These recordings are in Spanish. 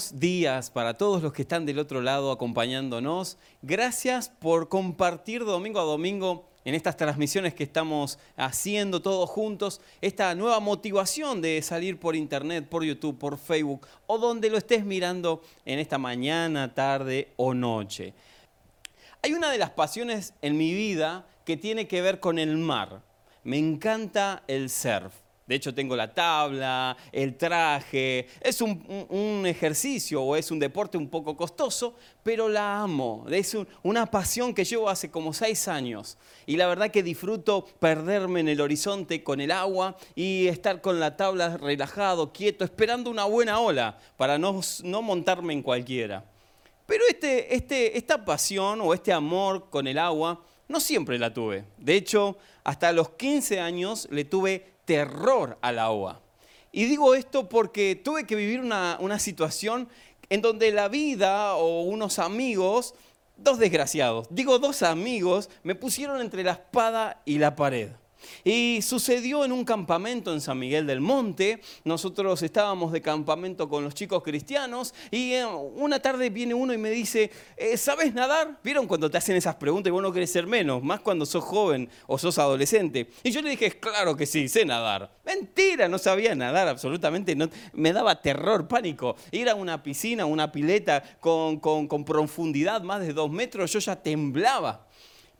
buenos días para todos los que están del otro lado acompañándonos. Gracias por compartir domingo a domingo en estas transmisiones que estamos haciendo todos juntos, esta nueva motivación de salir por internet, por YouTube, por Facebook o donde lo estés mirando en esta mañana, tarde o noche. Hay una de las pasiones en mi vida que tiene que ver con el mar. Me encanta el surf. De hecho, tengo la tabla, el traje. Es un, ejercicio o es un deporte un poco costoso, pero la amo. Es una pasión que llevo hace como seis años. Y la verdad que disfruto perderme en el horizonte con el agua y estar con la tabla relajado, quieto, esperando una buena ola para no, no montarme en cualquiera. Pero este, este, esta pasión o este amor con el agua no siempre la tuve. De hecho, hasta los 15 años le tuve terror al agua. Y digo esto porque tuve que vivir una, una situación en donde la vida o unos amigos, dos desgraciados, digo dos amigos, me pusieron entre la espada y la pared. Y sucedió en un campamento en San Miguel del Monte. Nosotros estábamos de campamento con los chicos cristianos y eh, una tarde viene uno y me dice, eh, ¿sabes nadar? ¿Vieron cuando te hacen esas preguntas y vos no querés ser menos? Más cuando sos joven o sos adolescente. Y yo le dije, claro que sí, sé nadar. Mentira, no sabía nadar absolutamente. Me daba terror, pánico. Ir a una piscina, una pileta con, con profundidad más de dos metros, yo ya temblaba.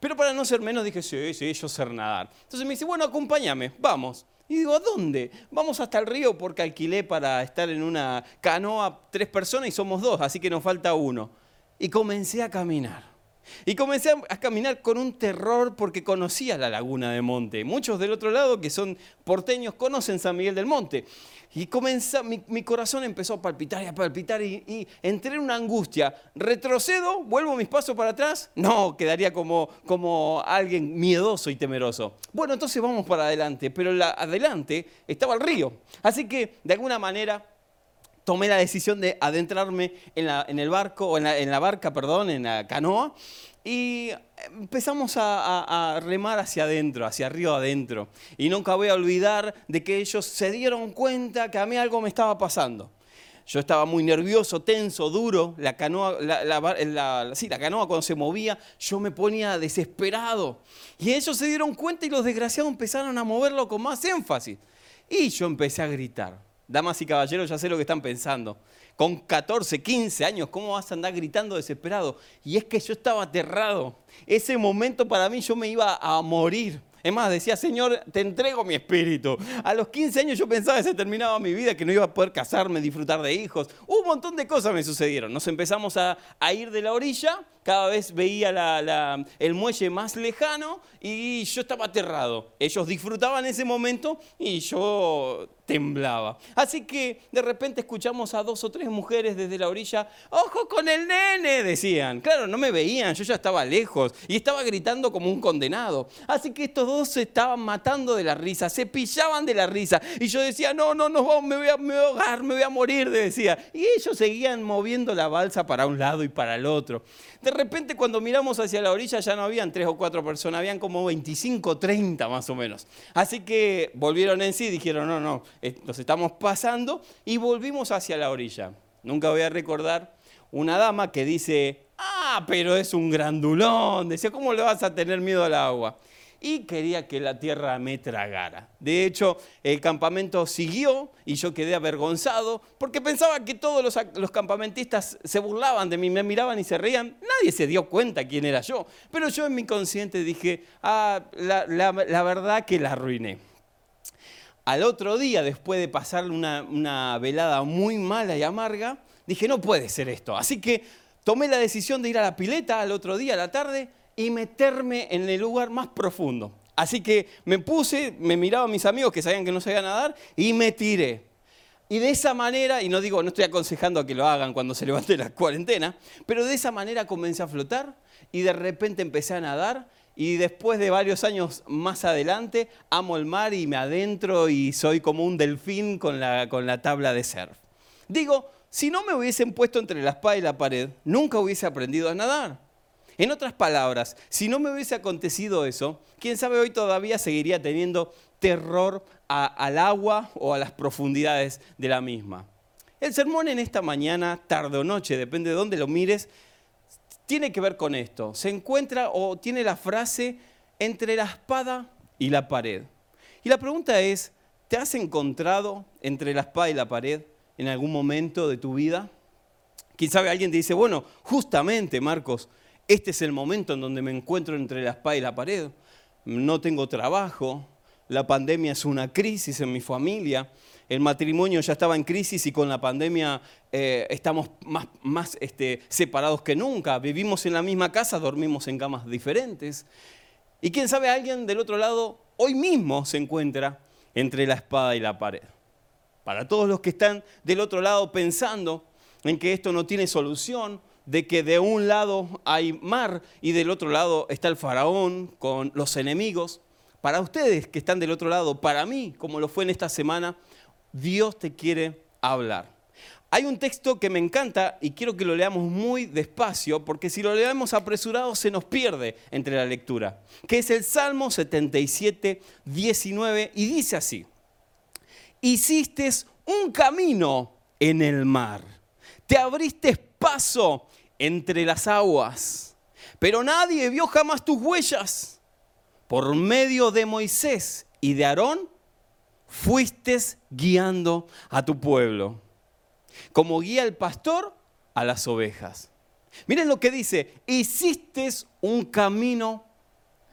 Pero para no ser menos dije, sí, sí, yo sé nadar. Entonces me dice, bueno, acompáñame, vamos. Y digo, ¿a dónde? Vamos hasta el río porque alquilé para estar en una canoa tres personas y somos dos, así que nos falta uno. Y comencé a caminar. Y comencé a caminar con un terror porque conocía la laguna de Monte. Muchos del otro lado que son porteños conocen San Miguel del Monte. Y comenzó, mi, corazón empezó a palpitar y a palpitar y, entré en una angustia. ¿Retrocedo? ¿Vuelvo mis pasos para atrás? No, quedaría como, como alguien miedoso y temeroso. Bueno, entonces vamos para adelante. Pero la, adelante estaba el río. Así que, de alguna manera, tomé la decisión de adentrarme en, la, en el barco, o en la, la, barca, perdón, en la canoa, y empezamos a, remar hacia adentro, hacia río adentro. Y nunca voy a olvidar de que ellos se dieron cuenta que a mí algo me estaba pasando. Yo estaba muy nervioso, tenso, duro. La canoa, la, la, sí, la canoa cuando se movía, yo me ponía desesperado. Y ellos se dieron cuenta y los desgraciados empezaron a moverlo con más énfasis. Y yo empecé a gritar damas y caballeros, ya sé lo que están pensando. Con 14, 15 años, ¿cómo vas a andar gritando desesperado? Y es que yo estaba aterrado. Ese momento para mí yo me iba a morir. Es más, decía, Señor, te entrego mi espíritu. A los 15 años yo pensaba que se terminaba mi vida, que no iba a poder casarme, disfrutar de hijos. Un montón de cosas me sucedieron. Nos empezamos a, ir de la orilla, cada vez veía el muelle más lejano y yo estaba aterrado. Ellos disfrutaban ese momento y yo temblaba. Así que de repente escuchamos a dos o tres mujeres desde la orilla, ojo con el nene, decían. Claro, no me veían, yo ya estaba lejos y estaba gritando como un condenado. Así que estos dos se estaban matando de la risa, se pillaban de la risa. Y yo decía, no, no, no, me voy a, me voy a ahogar, me voy a morir, decía. Y ellos seguían moviendo la balsa para un lado y para el otro. De repente cuando miramos hacia la orilla ya no habían tres o cuatro personas, habían como 25, 30 más o menos. Así que volvieron en sí y dijeron, no, no, nos estamos pasando y volvimos hacia la orilla. Nunca voy a recordar una dama que dice, ah, pero es un grandulón. Decía, ¿cómo le vas a tener miedo al agua? y quería que la tierra me tragara. De hecho, el campamento siguió y yo quedé avergonzado porque pensaba que todos los, campamentistas se burlaban de mí, me miraban y se reían. Nadie se dio cuenta quién era yo. Pero yo en mi consciente dije, ah, la, verdad que la arruiné. Al otro día, después de pasar una, velada muy mala y amarga, dije, no puede ser esto. Así que tomé la decisión de ir a la pileta al otro día, a la tarde, y meterme en el lugar más profundo. Así que me puse, me miraba a mis amigos que sabían que no sabía nadar y me tiré. Y de esa manera, y no digo, no estoy aconsejando a que lo hagan cuando se levante la cuarentena, pero de esa manera comencé a flotar y de repente empecé a nadar y después de varios años más adelante amo el mar y me adentro y soy como un delfín con la, con la tabla de surf. Digo, si no me hubiesen puesto entre la espada y la pared, nunca hubiese aprendido a nadar. En otras palabras, si no me hubiese acontecido eso, quién sabe hoy todavía seguiría teniendo terror al agua o a las profundidades de la misma. El sermón en esta mañana, tarde o noche, depende de dónde lo mires, tiene que ver con esto. Se encuentra o tiene la frase entre la espada y la pared. Y la pregunta es, ¿te has encontrado entre la espada y la pared en algún momento de tu vida? Sabe, alguien te dice, bueno, justamente, Marcos, este es el momento en donde me encuentro entre la espada y la pared. No tengo trabajo, la pandemia es una crisis en mi familia, el matrimonio ya estaba en crisis y con la pandemia eh, estamos más, este, separados que nunca. Vivimos en la misma casa, dormimos en camas diferentes. Y quién sabe, alguien del otro lado hoy mismo se encuentra entre la espada y la pared. Para todos los que están del otro lado pensando en que esto no tiene solución, de que de un lado hay mar y del otro lado está el faraón con los enemigos. Para ustedes que están del otro lado, para mí, como lo fue en esta semana, Dios te quiere hablar. Hay un texto que me encanta y quiero que lo leamos muy despacio, porque si lo leemos apresurado se nos pierde entre la lectura, que es el Salmo 77, 19, y dice así, hiciste un camino en el mar, te abriste paso entre las aguas, pero nadie vio jamás tus huellas por medio de Moisés y de Aarón, fuiste guiando a tu pueblo, como guía el pastor a las ovejas. Miren lo que dice, hiciste un camino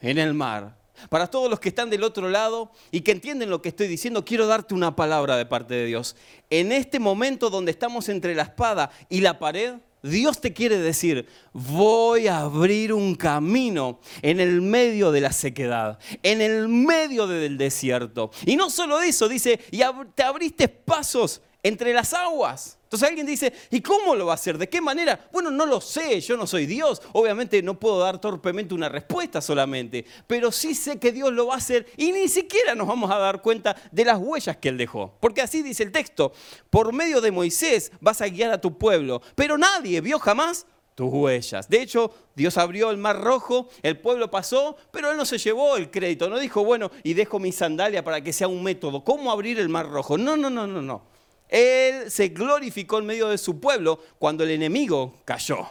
en el mar. Para todos los que están del otro lado y que entienden lo que estoy diciendo, quiero darte una palabra de parte de Dios. En este momento donde estamos entre la espada y la pared, Dios te quiere decir, voy a abrir un camino en el medio de la sequedad, en el medio del desierto. Y no solo eso, dice, y te abriste pasos entre las aguas. Entonces alguien dice, ¿y cómo lo va a hacer? ¿De qué manera? Bueno, no lo sé, yo no soy Dios. Obviamente no puedo dar torpemente una respuesta solamente, pero sí sé que Dios lo va a hacer y ni siquiera nos vamos a dar cuenta de las huellas que Él dejó. Porque así dice el texto, por medio de Moisés vas a guiar a tu pueblo, pero nadie vio jamás tus huellas. De hecho, Dios abrió el mar rojo, el pueblo pasó, pero Él no se llevó el crédito, no dijo, bueno, y dejo mi sandalia para que sea un método. ¿Cómo abrir el mar rojo? No, no, no, no, no. Él se glorificó en medio de su pueblo cuando el enemigo cayó.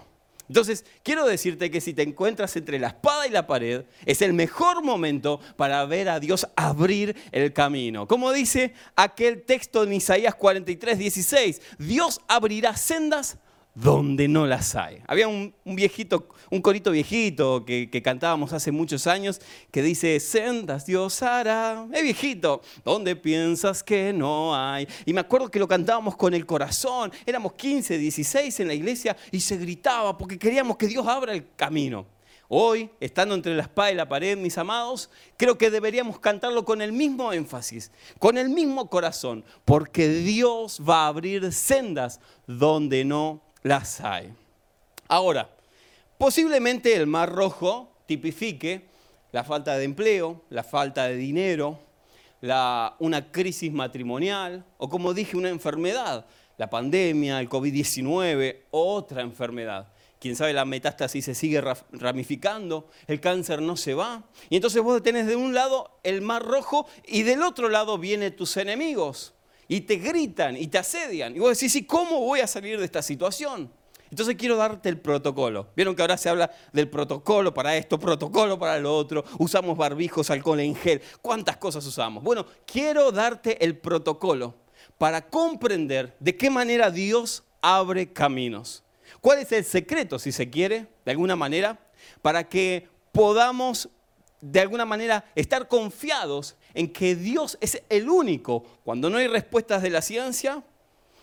Entonces, quiero decirte que si te encuentras entre la espada y la pared, es el mejor momento para ver a Dios abrir el camino. Como dice aquel texto en Isaías 43, 16, Dios abrirá sendas donde no las hay. Había un, viejito, un corito viejito que, cantábamos hace muchos años que dice, sendas Dios hará, es viejito, donde piensas que no hay. Y me acuerdo que lo cantábamos con el corazón, éramos 15, 16 en la iglesia y se gritaba porque queríamos que Dios abra el camino. Hoy, estando entre la espada y la pared, mis amados, creo que deberíamos cantarlo con el mismo énfasis, con el mismo corazón, porque Dios va a abrir sendas donde no las hay. Ahora, posiblemente el Mar Rojo tipifique la falta de empleo, la falta de dinero, una crisis matrimonial o como dije, una enfermedad, la pandemia, el COVID-19, otra enfermedad. Quién sabe, la metástasis se sigue ramificando, el cáncer no se va. Y entonces vos tenés de un lado el mar rojo y del otro lado vienen tus enemigos y te gritan y te asedian. Y vos decís, ¿y cómo voy a salir de esta situación? Entonces quiero darte el protocolo. Vieron que ahora se habla del protocolo para esto, protocolo para lo otro. Usamos barbijos, alcohol en gel. ¿Cuántas cosas usamos? Bueno, quiero darte el protocolo para comprender de qué manera Dios abre caminos. ¿Cuál es el secreto, si se quiere, de alguna manera, para que podamos de alguna manera estar confiados en que Dios es el único. Cuando no hay respuestas de la ciencia,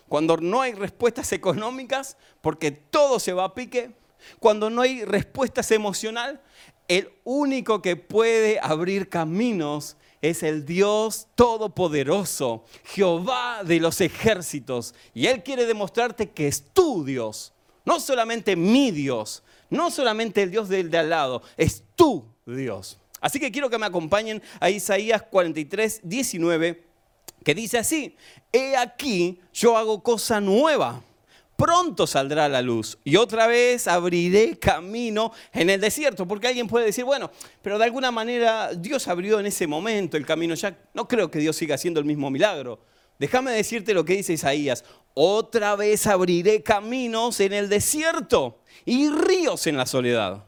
cuando no hay respuestas económicas, porque todo se va a pique, cuando no hay respuestas emocional, el único que puede abrir caminos es el Dios todopoderoso, Jehová de los ejércitos. Y Él quiere demostrarte que es tu Dios, no solamente mi Dios, no solamente el Dios del de al lado, es tu Dios. Así que quiero que me acompañen a Isaías 43, 19, que dice así, he aquí, yo hago cosa nueva. Pronto saldrá la luz y otra vez abriré camino en el desierto, porque alguien puede decir, bueno, pero de alguna manera Dios abrió en ese momento el camino, ya no creo que Dios siga haciendo el mismo milagro. Déjame decirte lo que dice Isaías, otra vez abriré caminos en el desierto y ríos en la soledad.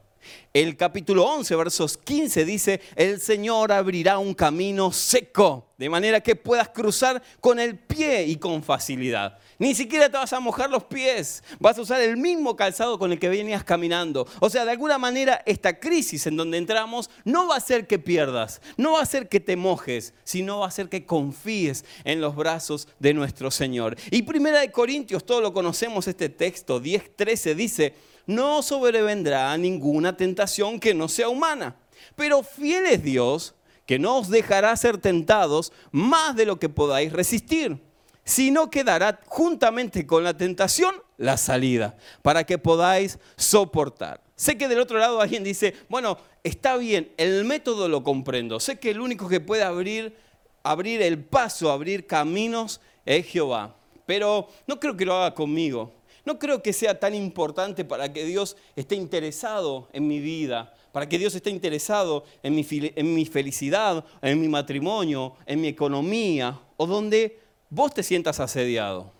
El capítulo 11, versos 15 dice, el Señor abrirá un camino seco, de manera que puedas cruzar con el pie y con facilidad. Ni siquiera te vas a mojar los pies, vas a usar el mismo calzado con el que venías caminando. O sea, de alguna manera esta crisis en donde entramos no va a hacer que pierdas, no va a hacer que te mojes, sino va a hacer que confíes en los brazos de nuestro Señor. Y Primera de Corintios, todos lo conocemos este texto, 10:13 dice, no sobrevendrá ninguna tentación que no sea humana. Pero fiel es Dios, que no os dejará ser tentados más de lo que podáis resistir, sino que dará juntamente con la tentación la salida, para que podáis soportar. Sé que del otro lado alguien dice, bueno, está bien, el método lo comprendo. Sé que el único que puede abrir, abrir el paso, abrir caminos es Jehová. Pero no creo que lo haga conmigo. No creo que sea tan importante para que Dios esté interesado en mi vida, para que Dios esté interesado en mi, felicidad, en mi matrimonio, en mi economía, o donde vos te sientas asediado.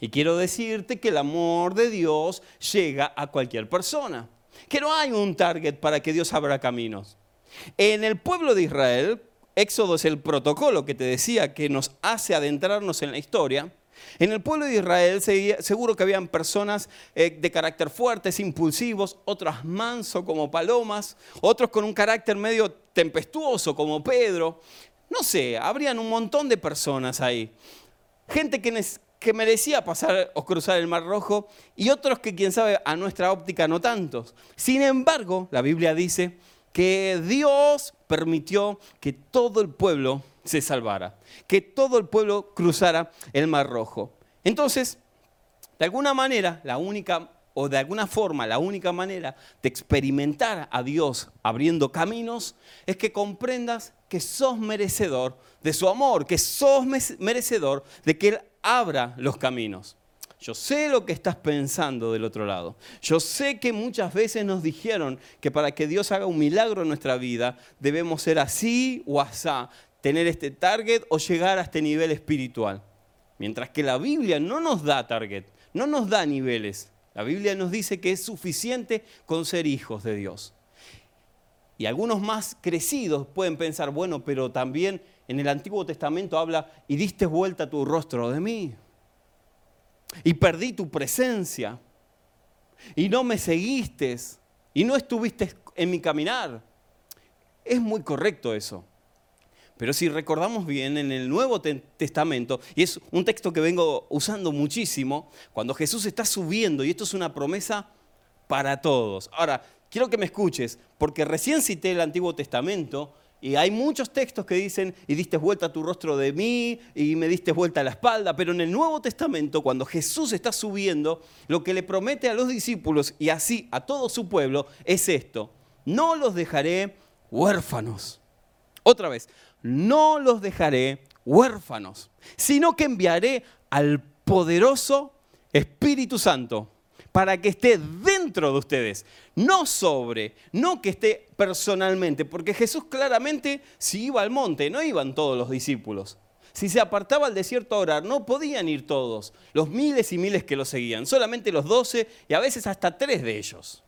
Y quiero decirte que el amor de Dios llega a cualquier persona, que no hay un target para que Dios abra caminos. En el pueblo de Israel, Éxodo es el protocolo que te decía que nos hace adentrarnos en la historia. En el pueblo de Israel seguro que habían personas eh, de carácter fuertes, impulsivos, otras manso como palomas, otros con un carácter medio tempestuoso como Pedro. No sé, habrían un montón de personas ahí. Gente que merecía pasar o cruzar el Mar Rojo y otros que, quién sabe, a nuestra óptica no tantos. Sin embargo, la Biblia dice que Dios permitió que todo el pueblo se salvara, que todo el pueblo cruzara el Mar Rojo. Entonces, de alguna manera, la única o de alguna forma la única manera de experimentar a Dios abriendo caminos es que comprendas que sos merecedor de su amor, que sos merecedor de que Él abra los caminos. Yo sé lo que estás pensando del otro lado. Yo sé que muchas veces nos dijeron que para que Dios haga un milagro en nuestra vida debemos ser así o asá, tener este target o llegar a este nivel espiritual. Mientras que la Biblia no nos da target, no nos da niveles. La Biblia nos dice que es suficiente con ser hijos de Dios. Y algunos más crecidos pueden pensar, bueno, pero también en el Antiguo Testamento habla, y diste vuelta tu rostro de mí. Y perdí tu presencia. Y no me seguiste. Y no estuviste en mi caminar. Es muy correcto eso. Pero si recordamos bien, en el Nuevo Testamento, y es un texto que vengo usando muchísimo, cuando Jesús está subiendo, y esto es una promesa para todos. Ahora, quiero que me escuches, porque recién cité el Antiguo Testamento, y hay muchos textos que dicen, y diste vuelta tu rostro de mí, y me diste vuelta la espalda, pero en el Nuevo Testamento, cuando Jesús está subiendo, lo que le promete a los discípulos y así a todo su pueblo es esto, no los dejaré huérfanos. Otra vez, no los dejaré huérfanos, sino que enviaré al poderoso Espíritu Santo para que esté dentro de ustedes, no sobre, no que esté personalmente, porque Jesús claramente si iba al monte, no iban todos los discípulos. Si se apartaba al desierto a orar, no podían ir todos, los miles y miles que lo seguían, solamente los doce y a veces hasta tres de ellos.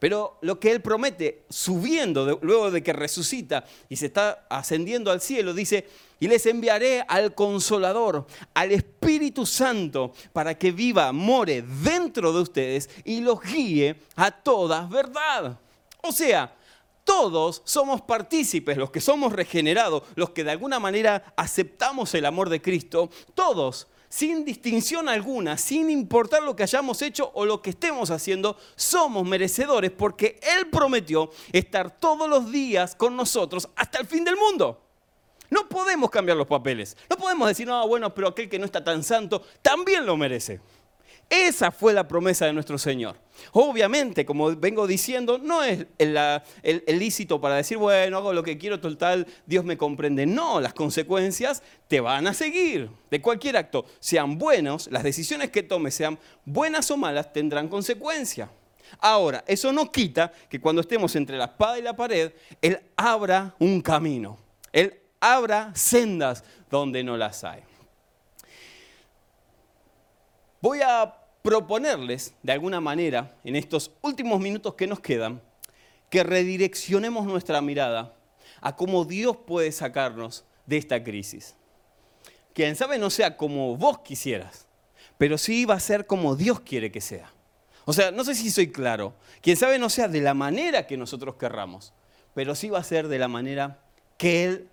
Pero lo que Él promete, subiendo luego de que resucita y se está ascendiendo al cielo, dice, y les enviaré al consolador, al Espíritu Santo, para que viva, more dentro de ustedes y los guíe a toda verdad. O sea, todos somos partícipes, los que somos regenerados, los que de alguna manera aceptamos el amor de Cristo, todos sin distinción alguna, sin importar lo que hayamos hecho o lo que estemos haciendo, somos merecedores porque Él prometió estar todos los días con nosotros hasta el fin del mundo. No podemos cambiar los papeles. No podemos decir, no, bueno, pero aquel que no está tan santo también lo merece. Esa fue la promesa de nuestro Señor. Obviamente, como vengo diciendo, no es el, lícito para decir, bueno, hago lo que quiero, total, Dios me comprende. No, las consecuencias te van a seguir. De cualquier acto, sean buenos, las decisiones que tomes, sean buenas o malas, tendrán consecuencia. Ahora, eso no quita que cuando estemos entre la espada y la pared, Él abra un camino. Él abra sendas donde no las hay. voy a proponerles, de alguna manera, en estos últimos minutos que nos quedan, que redireccionemos nuestra mirada a cómo Dios puede sacarnos de esta crisis. Quien sabe no sea como vos quisieras, pero sí va a ser como Dios quiere que sea. O sea, no sé si soy claro. Quien sabe no sea de la manera que nosotros querramos, pero sí va a ser de la manera que Él,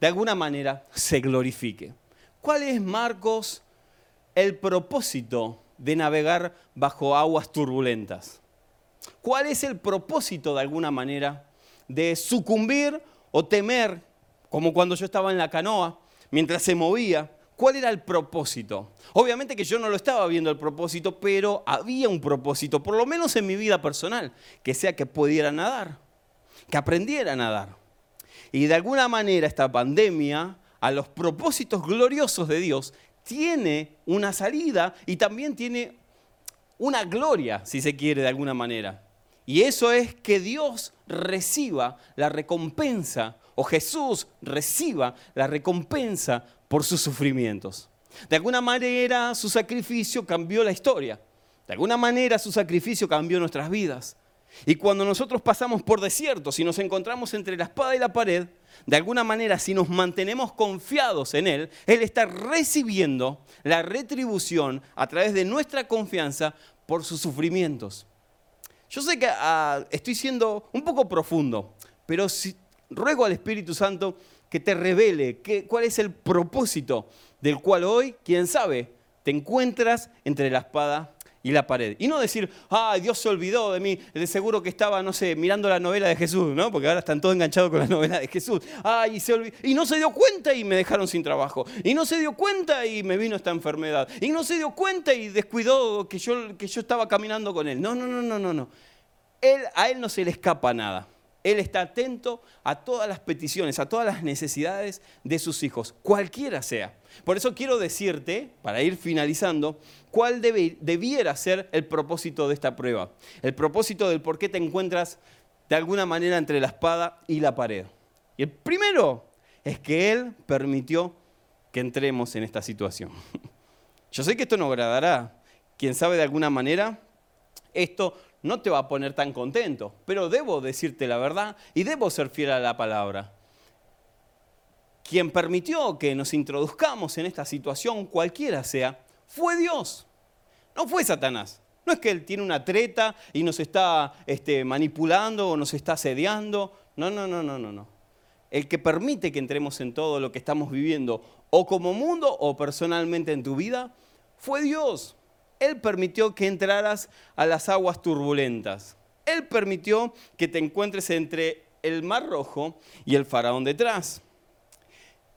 de alguna manera, se glorifique. ¿Cuál es, Marcos, el propósito de navegar bajo aguas turbulentas? ¿Cuál es el propósito, de alguna manera, de sucumbir o temer, como cuando yo estaba en la canoa, mientras se movía? ¿Cuál era el propósito? Obviamente que yo no lo estaba viendo el propósito, pero había un propósito, por lo menos en mi vida personal, que sea que pudiera nadar, que aprendiera a nadar. Y de alguna manera esta pandemia, a los propósitos gloriosos de Dios, tiene una salida y también tiene una gloria, si se quiere, de alguna manera. Y eso es que Dios reciba la recompensa, o Jesús reciba la recompensa por sus sufrimientos. De alguna manera su sacrificio cambió la historia. De alguna manera su sacrificio cambió nuestras vidas. Y cuando nosotros pasamos por desiertos y nos encontramos entre la espada y la pared, de alguna manera si nos mantenemos confiados en Él, Él está recibiendo la retribución a través de nuestra confianza por sus sufrimientos. Yo sé que ah, estoy siendo un poco profundo, pero ruego al Espíritu Santo que te revele cuál es el propósito del cual hoy, quién sabe, te encuentras entre la espada y la pared. Y no decir, ay, Dios se olvidó de mí, de seguro que estaba, no sé, mirando la novela de Jesús, ¿no? Porque ahora están todos enganchados con la novela de Jesús. Ay, y, se y no se dio cuenta y me dejaron sin trabajo. Y no se dio cuenta y me vino esta enfermedad. Y no se dio cuenta y descuidó que yo, que yo estaba caminando con él. No, no, no, no, no, no. Él, a él no se le escapa nada. Él está atento a todas las peticiones, a todas las necesidades de sus hijos, cualquiera sea. Por eso quiero decirte, para ir finalizando, cuál debiera ser el propósito de esta prueba. El propósito del por qué te encuentras de alguna manera entre la espada y la pared. Y el primero es que Él permitió que entremos en esta situación. Yo sé que esto no agradará. Quien sabe de alguna manera, esto no te va a poner tan contento, pero debo decirte la verdad y debo ser fiel a la palabra. Quien permitió que nos introduzcamos en esta situación, cualquiera sea, fue Dios. No fue Satanás. No es que él tiene una treta y nos está este, manipulando o nos está asediando. No, no, no, no, no, no. El que permite que entremos en todo lo que estamos viviendo, o como mundo o personalmente en tu vida, fue Dios. Él permitió que entraras a las aguas turbulentas. Él permitió que te encuentres entre el Mar Rojo y el faraón detrás.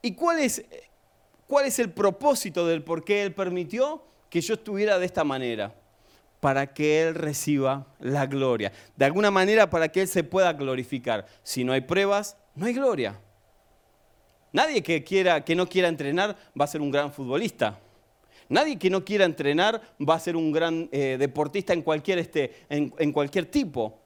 ¿Y cuál es, cuál es el propósito del por qué Él permitió que yo estuviera de esta manera? Para que Él reciba la gloria. De alguna manera para que Él se pueda glorificar. Si no hay pruebas, no hay gloria. Nadie que, quiera, que no quiera entrenar va a ser un gran futbolista. Nadie que no quiera entrenar va a ser un gran eh, deportista en cualquier, este, en, cualquier tipo.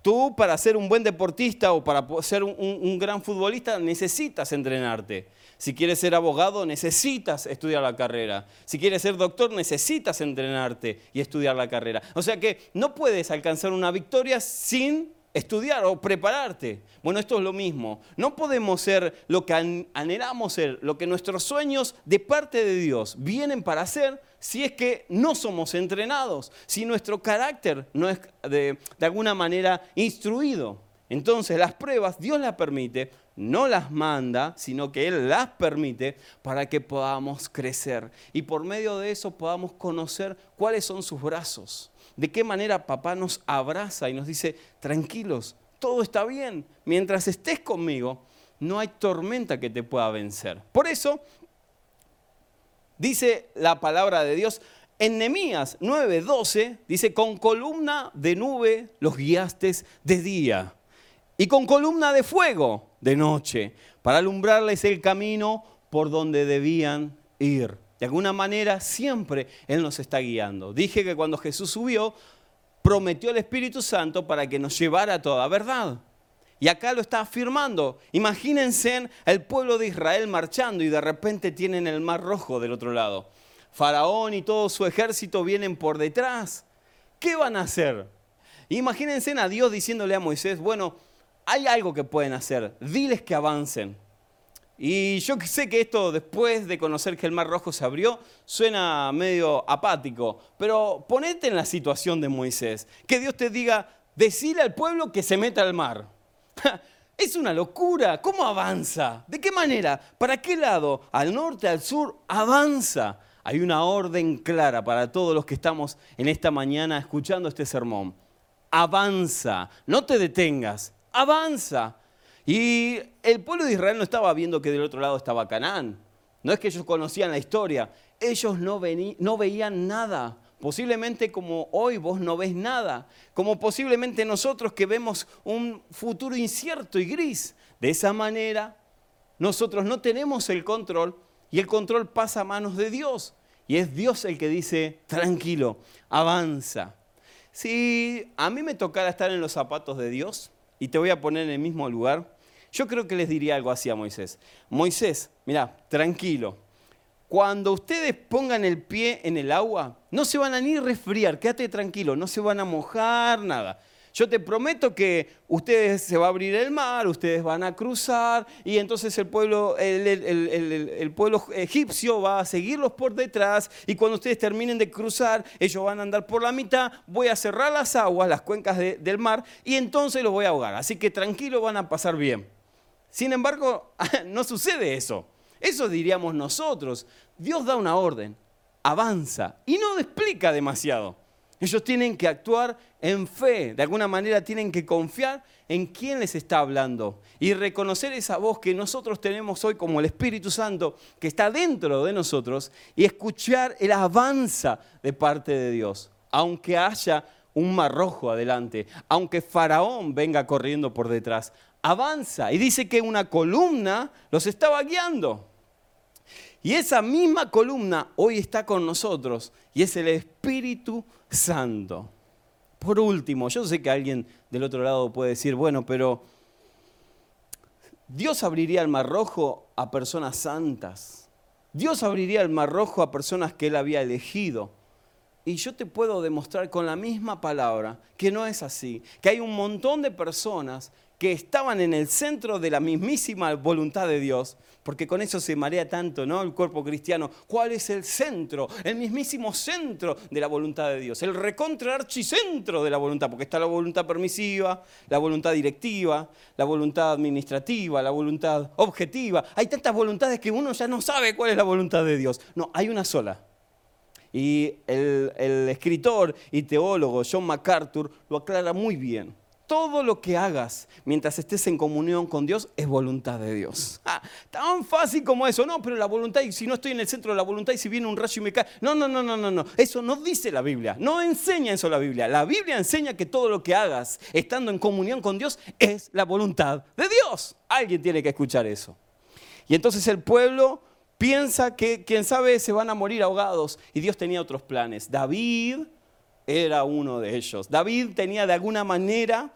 Tú para ser un buen deportista o para ser un, gran futbolista necesitas entrenarte. Si quieres ser abogado, necesitas estudiar la carrera. Si quieres ser doctor, necesitas entrenarte y estudiar la carrera. O sea que no puedes alcanzar una victoria sin estudiar o prepararte. Bueno, esto es lo mismo. No podemos ser lo que anhelamos ser, lo que nuestros sueños de parte de Dios vienen para ser si es que no somos entrenados, si nuestro carácter no es de, de alguna manera instruido. Entonces las pruebas Dios las permite, no las manda, sino que Él las permite para que podamos crecer y por medio de eso podamos conocer cuáles son sus brazos de qué manera papá nos abraza y nos dice, tranquilos, todo está bien, mientras estés conmigo, no hay tormenta que te pueda vencer. Por eso, dice la palabra de Dios, en Nehemías 9:12 dice, con columna de nube los guiaste de día y con columna de fuego de noche, para alumbrarles el camino por donde debían ir. De alguna manera siempre Él nos está guiando. Dije que cuando Jesús subió, prometió el Espíritu Santo para que nos llevara a toda verdad. Y acá lo está afirmando. Imagínense el pueblo de Israel marchando y de repente tienen el mar rojo del otro lado. Faraón y todo su ejército vienen por detrás. ¿Qué van a hacer? Imagínense a Dios diciéndole a Moisés, bueno, hay algo que pueden hacer, diles que avancen. Y yo sé que esto, después de conocer que el Mar Rojo se abrió, suena medio apático, pero ponete en la situación de Moisés. Que Dios te diga, decile al pueblo que se meta al mar. Es una locura. ¿Cómo avanza? ¿De qué manera? ¿Para qué lado? ¿Al norte, al sur? Avanza. Hay una orden clara para todos los que estamos en esta mañana escuchando este sermón. Avanza. No te detengas. Avanza. Y el pueblo de Israel no estaba viendo que del otro lado estaba Canaán. No es que ellos conocían la historia. Ellos no, no veían nada. Posiblemente como hoy vos no ves nada, como posiblemente nosotros que vemos un futuro incierto y gris. De esa manera, nosotros no tenemos el control y el control pasa a manos de Dios. Y es Dios el que dice, tranquilo, avanza. Si a mí me tocara estar en los zapatos de Dios, y te voy a poner en el mismo lugar, yo creo que les diría algo así a Moisés. Moisés, mira, tranquilo, cuando ustedes pongan el pie en el agua, no se van a ni resfriar, quédate tranquilo, no se van a mojar, nada. Yo te prometo que ustedes se va a abrir el mar, ustedes van a cruzar y entonces el, pueblo egipcio va a seguirlos por detrás y cuando ustedes terminen de cruzar, ellos van a andar por la mitad, voy a cerrar las aguas, las cuencas del mar y entonces los voy a ahogar. Así que tranquilo, van a pasar bien. Sin embargo, no sucede eso. Eso diríamos nosotros. Dios da una orden, avanza y no explica demasiado. Ellos tienen que actuar en fe, de alguna manera tienen que confiar en quién les está hablando y reconocer esa voz que nosotros tenemos hoy como el Espíritu Santo que está dentro de nosotros y escuchar el avanza de parte de Dios, aunque haya un mar rojo adelante, aunque Faraón venga corriendo por detrás, avanza y dice que una columna los estaba guiando. Y esa misma columna hoy está con nosotros y es el Espíritu Santo. Por último, yo sé que alguien del otro lado puede decir, bueno, pero Dios abriría el mar rojo a personas santas. Dios abriría el mar rojo a personas que Él había elegido. Y yo te puedo demostrar con la misma palabra que no es así, que hay un montón de personas que estaban en el centro de la mismísima voluntad de Dios, porque con eso se marea tanto, ¿no? El cuerpo cristiano. ¿Cuál es el centro? El mismísimo centro de la voluntad de Dios, el recontra archicentro de la voluntad, porque está la voluntad permisiva, la voluntad directiva, la voluntad administrativa, la voluntad objetiva. Hay tantas voluntades que uno ya no sabe cuál es la voluntad de Dios. No, hay una sola. Y el, el escritor y teólogo John MacArthur lo aclara muy bien todo lo que hagas mientras estés en comunión con Dios es voluntad de Dios. Ah, tan fácil como eso. No, pero la voluntad, si no estoy en el centro de la voluntad y si viene un rayo y me cae. No, no, no, no, no, no. Eso no dice la Biblia. No enseña eso la Biblia. La Biblia enseña que todo lo que hagas estando en comunión con Dios es la voluntad de Dios. Alguien tiene que escuchar eso. Y entonces el pueblo piensa que, quién sabe, se van a morir ahogados. Y Dios tenía otros planes. David era uno de ellos. David tenía de alguna manera,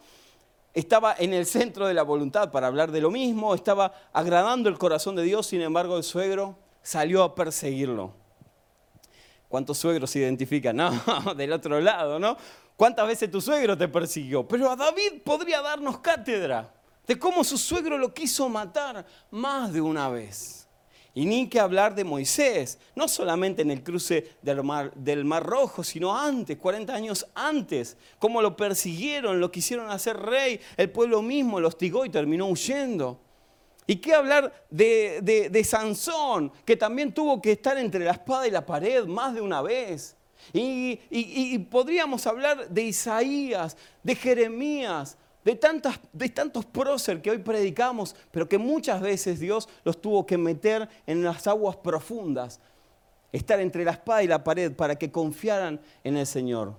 estaba en el centro de la voluntad para hablar de lo mismo, estaba agradando el corazón de Dios, sin embargo el suegro salió a perseguirlo. ¿Cuántos suegros se identifican? No, del otro lado, ¿no? ¿Cuántas veces tu suegro te persiguió? Pero a David podría darnos cátedra de cómo su suegro lo quiso matar más de una vez. Y ni que hablar de Moisés, no solamente en el cruce del mar, Rojo, sino antes, 40 años antes, cómo lo persiguieron, lo quisieron hacer rey, el pueblo mismo lo hostigó y terminó huyendo. Y qué hablar de, de, Sansón, que también tuvo que estar entre la espada y la pared más de una vez. y, y podríamos hablar de Isaías, de Jeremías, de, tantas, de tantos prócer que hoy predicamos, pero que muchas veces Dios los tuvo que meter en las aguas profundas, estar entre la espada y la pared para que confiaran en el Señor.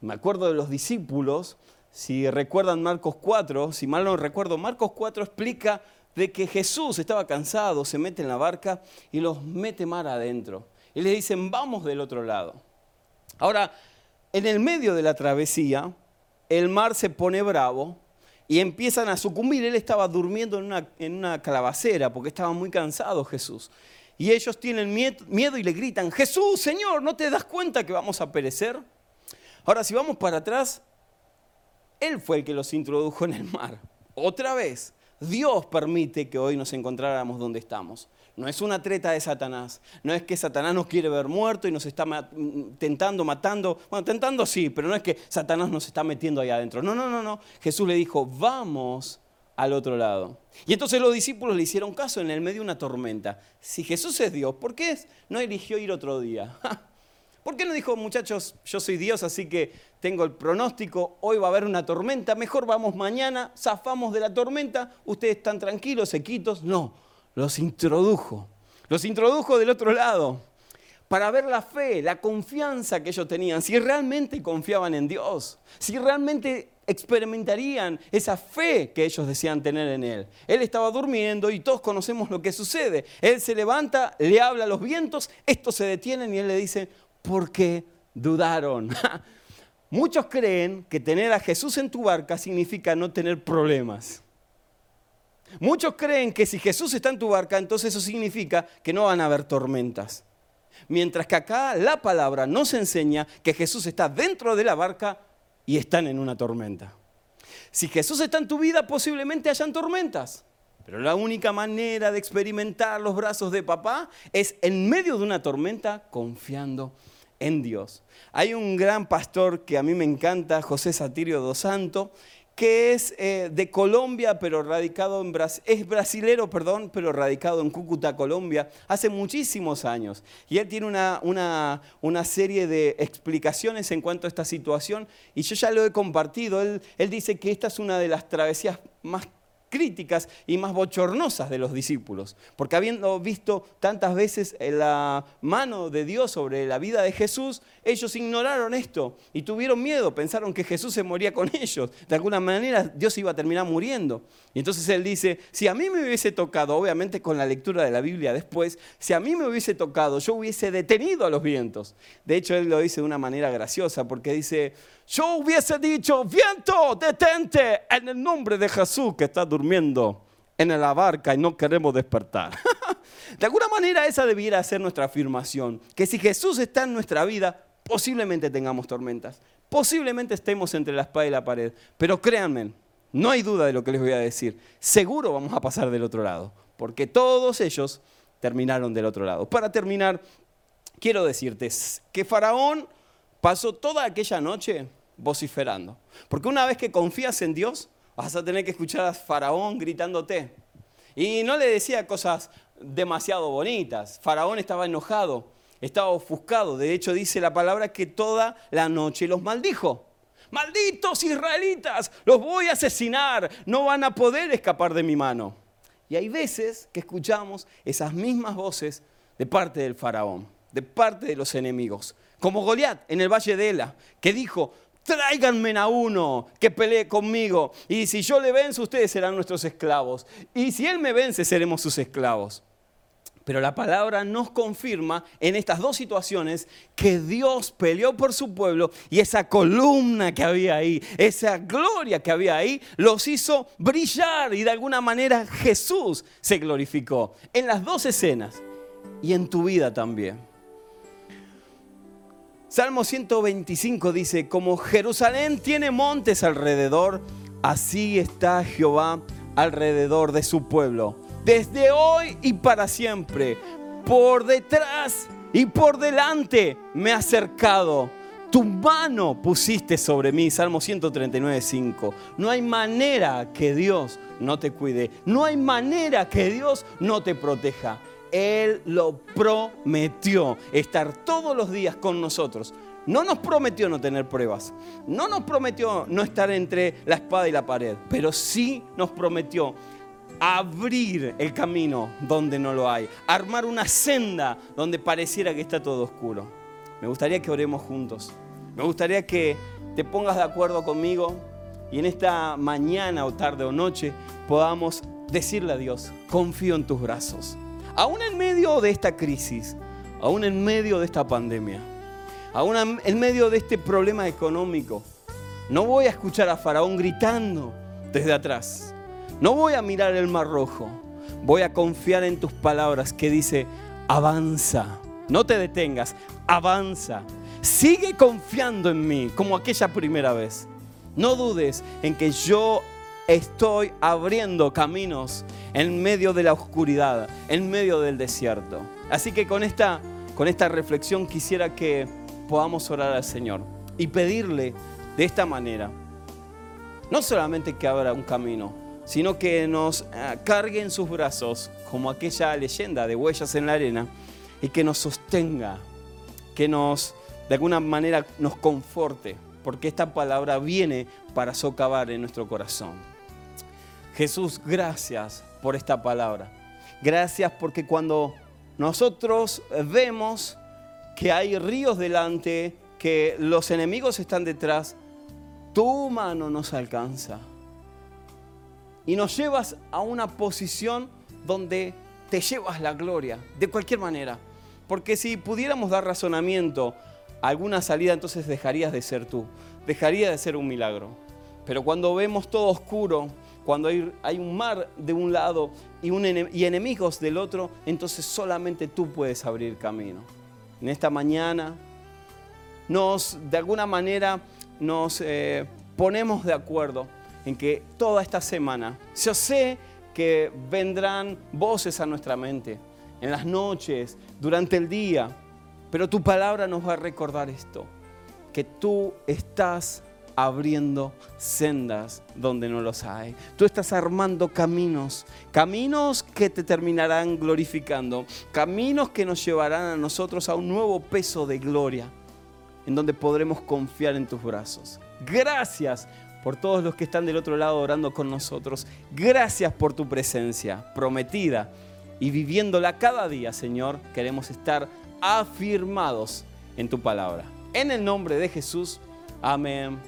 Me acuerdo de los discípulos, si recuerdan Marcos 4, si mal no recuerdo, Marcos 4 explica de que Jesús estaba cansado, se mete en la barca y los mete mar adentro. Y le dicen, vamos del otro lado. Ahora, en el medio de la travesía, el mar se pone bravo y empiezan a sucumbir. Él estaba durmiendo en una, en una calabacera porque estaba muy cansado Jesús. y ellos tienen miedo y le gritan, Jesús, Señor, ¿no te das cuenta que vamos a perecer? Ahora, si vamos para atrás, Él fue el que los introdujo en el mar. Otra vez, Dios permite que hoy nos encontráramos donde estamos. No es una treta de Satanás. No es que Satanás nos quiere ver muertos y nos está tentando, matando. Bueno, tentando sí, pero no es que Satanás nos está metiendo ahí adentro. No, no, no, no. Jesús le dijo, vamos al otro lado. Y entonces los discípulos le hicieron caso en el medio de una tormenta. Si Jesús es Dios, ¿por qué no eligió ir otro día? ¿Por qué no dijo, muchachos, yo soy Dios, así que tengo el pronóstico, hoy va a haber una tormenta, mejor vamos mañana, zafamos de la tormenta, ustedes están tranquilos, sequitos? No, los introdujo. Los introdujo del otro lado para ver la fe, la confianza que ellos tenían, si realmente confiaban en Dios, si realmente experimentarían esa fe que ellos decían tener en Él. Él estaba durmiendo y todos conocemos lo que sucede. Él se levanta, le habla a los vientos, estos se detienen y Él le dice, ¿por qué dudaron? Muchos creen que tener a Jesús en tu barca significa no tener problemas. Muchos creen que si Jesús está en tu barca, entonces eso significa que no van a haber tormentas. Mientras que acá la palabra nos enseña que Jesús está dentro de la barca y están en una tormenta. Si Jesús está en tu vida, posiblemente hayan tormentas. Pero la única manera de experimentar los brazos de papá es en medio de una tormenta confiando en Dios. Hay un gran pastor que a mí me encanta, José Satirio dos Santo, que es eh, de Colombia, pero radicado en Brasil, es brasilero, perdón, pero radicado en Cúcuta, Colombia, hace muchísimos años. Y él tiene una, una, una, serie de explicaciones en cuanto a esta situación, y yo ya lo he compartido. Él, él dice que esta es una de las travesías más críticas y más bochornosas de los discípulos, porque habiendo visto tantas veces la mano de Dios sobre la vida de Jesús, ellos ignoraron esto y tuvieron miedo, pensaron que Jesús se moría con ellos, de alguna manera Dios iba a terminar muriendo. Y entonces él dice, si a mí me hubiese tocado, obviamente con la lectura de la Biblia después, si a mí me hubiese tocado, yo hubiese detenido a los vientos. De hecho, él lo dice de una manera graciosa, porque dice, yo hubiese dicho, viento, detente en el nombre de Jesús que está durmiendo en la barca y no queremos despertar. de alguna manera esa debiera ser nuestra afirmación, que si Jesús está en nuestra vida, posiblemente tengamos tormentas, posiblemente estemos entre la espada y la pared, pero créanme, no hay duda de lo que les voy a decir, seguro vamos a pasar del otro lado, porque todos ellos terminaron del otro lado. Para terminar, quiero decirte que Faraón pasó toda aquella noche vociferando. Porque una vez que confías en Dios, vas a tener que escuchar a Faraón gritándote. Y no le decía cosas demasiado bonitas. Faraón estaba enojado, estaba ofuscado. De hecho, dice la palabra que toda la noche los maldijo. Malditos israelitas, los voy a asesinar, no van a poder escapar de mi mano. Y hay veces que escuchamos esas mismas voces de parte del faraón, de parte de los enemigos. Como Goliat en el valle de Ela, que dijo, tráiganme a uno que pelee conmigo. Y si yo le venzo, ustedes serán nuestros esclavos. Y si él me vence, seremos sus esclavos. Pero la palabra nos confirma en estas dos situaciones que Dios peleó por su pueblo y esa columna que había ahí, esa gloria que había ahí, los hizo brillar y de alguna manera Jesús se glorificó en las dos escenas y en tu vida también. Salmo 125 dice, como Jerusalén tiene montes alrededor, así está Jehová alrededor de su pueblo, desde hoy y para siempre, por detrás y por delante me ha acercado. Tu mano pusiste sobre mí, Salmo 139, 5. No hay manera que Dios no te cuide, no hay manera que Dios no te proteja. Él lo prometió, estar todos los días con nosotros. No nos prometió no tener pruebas, no nos prometió no estar entre la espada y la pared, pero sí nos prometió abrir el camino donde no lo hay, armar una senda donde pareciera que está todo oscuro. Me gustaría que oremos juntos, me gustaría que te pongas de acuerdo conmigo y en esta mañana o tarde o noche podamos decirle a Dios, confío en tus brazos aún en medio de esta crisis, aún en medio de esta pandemia, aún en medio de este problema económico, no voy a escuchar a Faraón gritando desde atrás. No voy a mirar el mar rojo. Voy a confiar en tus palabras que dice, avanza, no te detengas, avanza. Sigue confiando en mí como aquella primera vez. No dudes en que yo estoy abriendo caminos en medio de la oscuridad, en medio del desierto. Así que con esta, con esta reflexión quisiera que podamos orar al Señor y pedirle de esta manera, no solamente que abra un camino, sino que nos eh, cargue en sus brazos como aquella leyenda de huellas en la arena y que nos sostenga, que nos de alguna manera nos conforte, porque esta palabra viene para socavar en nuestro corazón. Jesús, gracias por esta palabra. Gracias porque cuando nosotros vemos que hay ríos delante, que los enemigos están detrás, tu mano nos alcanza. Y nos llevas a una posición donde te llevas la gloria, de cualquier manera. Porque si pudiéramos dar razonamiento a alguna salida, entonces dejarías de ser tú, dejaría de ser un milagro. Pero cuando vemos todo oscuro, cuando hay, un mar de un lado y, y enemigos del otro, entonces solamente tú puedes abrir camino. En esta mañana nos, de alguna manera, nos eh, ponemos de acuerdo en que toda esta semana, yo sé que vendrán voces a nuestra mente, en las noches, durante el día, pero tu palabra nos va a recordar esto, que tú estás abriendo sendas donde no los hay. Tú estás armando caminos, caminos que te terminarán glorificando, caminos que nos llevarán a nosotros a un nuevo peso de gloria en donde podremos confiar en tus brazos. Gracias por todos los que están del otro lado orando con nosotros. Gracias por tu presencia prometida y viviéndola cada día, Señor. Queremos estar afirmados en tu palabra. En el nombre de Jesús, amén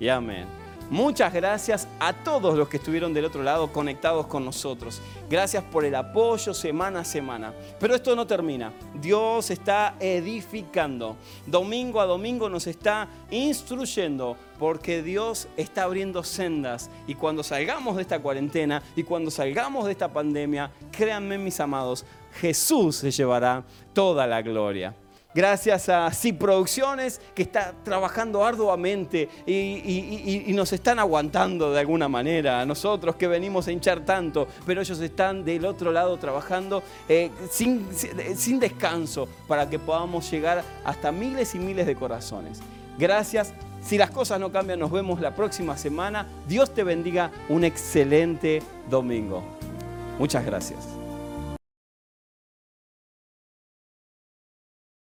y amén. Muchas gracias a todos los que estuvieron del otro lado conectados con nosotros. Gracias por el apoyo semana a semana. Pero esto no termina. Dios está edificando. Domingo a domingo nos está instruyendo porque Dios está abriendo sendas. Y cuando salgamos de esta cuarentena y cuando salgamos de esta pandemia, créanme mis amados, Jesús se llevará toda la gloria. Gracias a CIP Producciones que está trabajando arduamente y, nos están aguantando de alguna manera. A nosotros que venimos a hinchar tanto, pero ellos están del otro lado trabajando eh, sin descanso para que podamos llegar hasta miles y miles de corazones. Gracias. Si las cosas no cambian, nos vemos la próxima semana. Dios te bendiga. Un excelente domingo. Muchas gracias.